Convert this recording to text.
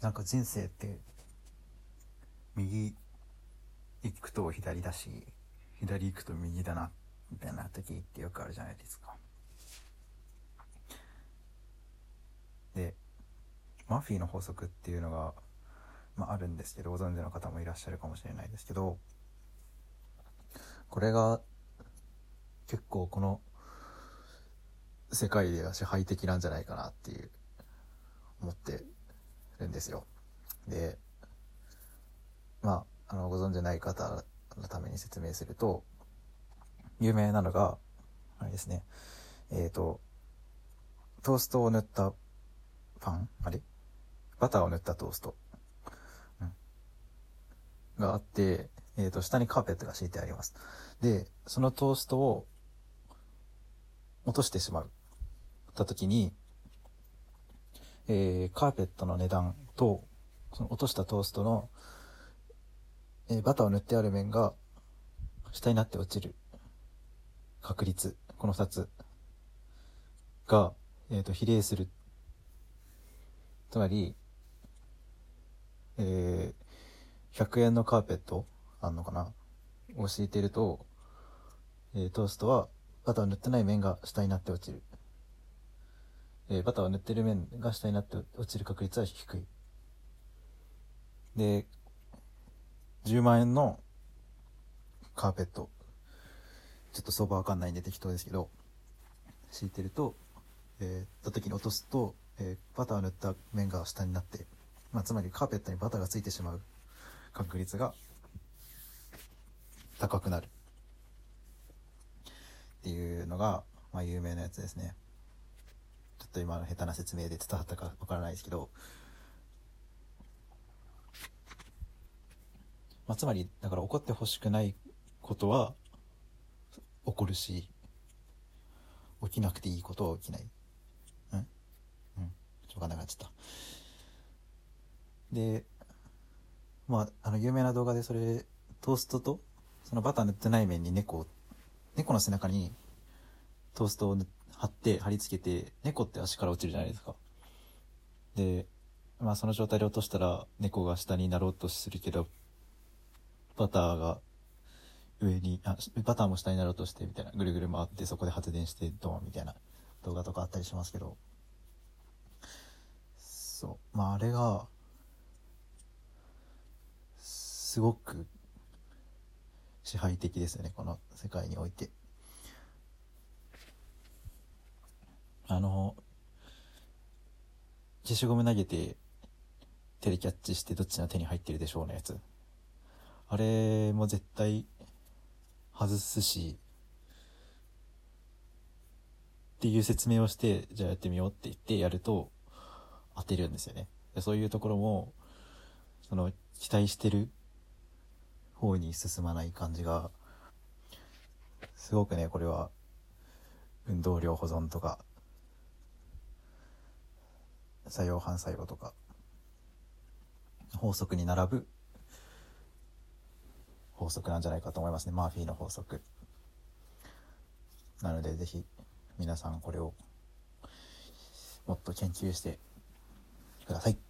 なんか人生って右行くと左だし左行くと右だなみたいな時ってよくあるじゃないですか。でマフィーの法則っていうのが、まあ、あるんですけどご存知の方もいらっしゃるかもしれないですけどこれが結構この世界では支配的なんじゃないかなっていう思ってるんですよ。でまああのご存じない方のために説明すると有名なのがあれですね。えっ、ー、とトーストを塗ったパンあれ？バターを塗ったトースト、うん、があって、えっ、ー、と下にカーペットが敷いてあります。でそのトーストを落としてしまうた時に、えー、カーペットの値段とその落としたトーストのえー、バターを塗ってある面が下になって落ちる確率、この2つが、えっ、ー、と、比例する。つまり、えー、100円のカーペットあんのかな？を敷いてると、えー、トーストはバターを塗ってない面が下になって落ちる。えー、バターを塗ってる面が下になって落ちる確率は低い。で、10万円のカーペット。ちょっと相場わかんないんで適当ですけど敷いてると、えー、た時に落とすと、えー、バターを塗った面が下になって、まあ、つまりカーペットにバターがついてしまう確率が高くなる。っていうのが、まあ、有名なやつですね。ょっと今の下手な説明で伝わったかわからないですけどまあ、つまり、だから怒ってほしくないことは起こるし、起きなくていいことは起きない。うん？うん。しょうがなくなっちゃった。で、まあ、あの、有名な動画でそれ、トーストと、そのバター塗ってない面に猫を、猫の背中にトーストを塗って貼って貼り付けて、猫って足から落ちるじゃないですか。で、まあその状態で落としたら猫が下になろうとするけど、バターが上に、あ、バターも下になろうとしてみたいな、ぐるぐる回ってそこで発電してドンみたいな。動画とかあったりしますけど、そう、まああれが、すごく支配的ですよね、この世界において。あの、消しゴム投げて手でキャッチしてどっちの手に入ってるでしょうのやつ。あれも絶対外すしっていう説明をしてじゃあやってみようって言ってやると当てるんですよねそういうところもその期待してる方に進まない感じがすごくねこれは運動量保存とか作用反作用とか法則に並ぶ法則なんじゃないかと思いますね。マーフィーの法則。なので、是非皆さんこれをもっと研究してください。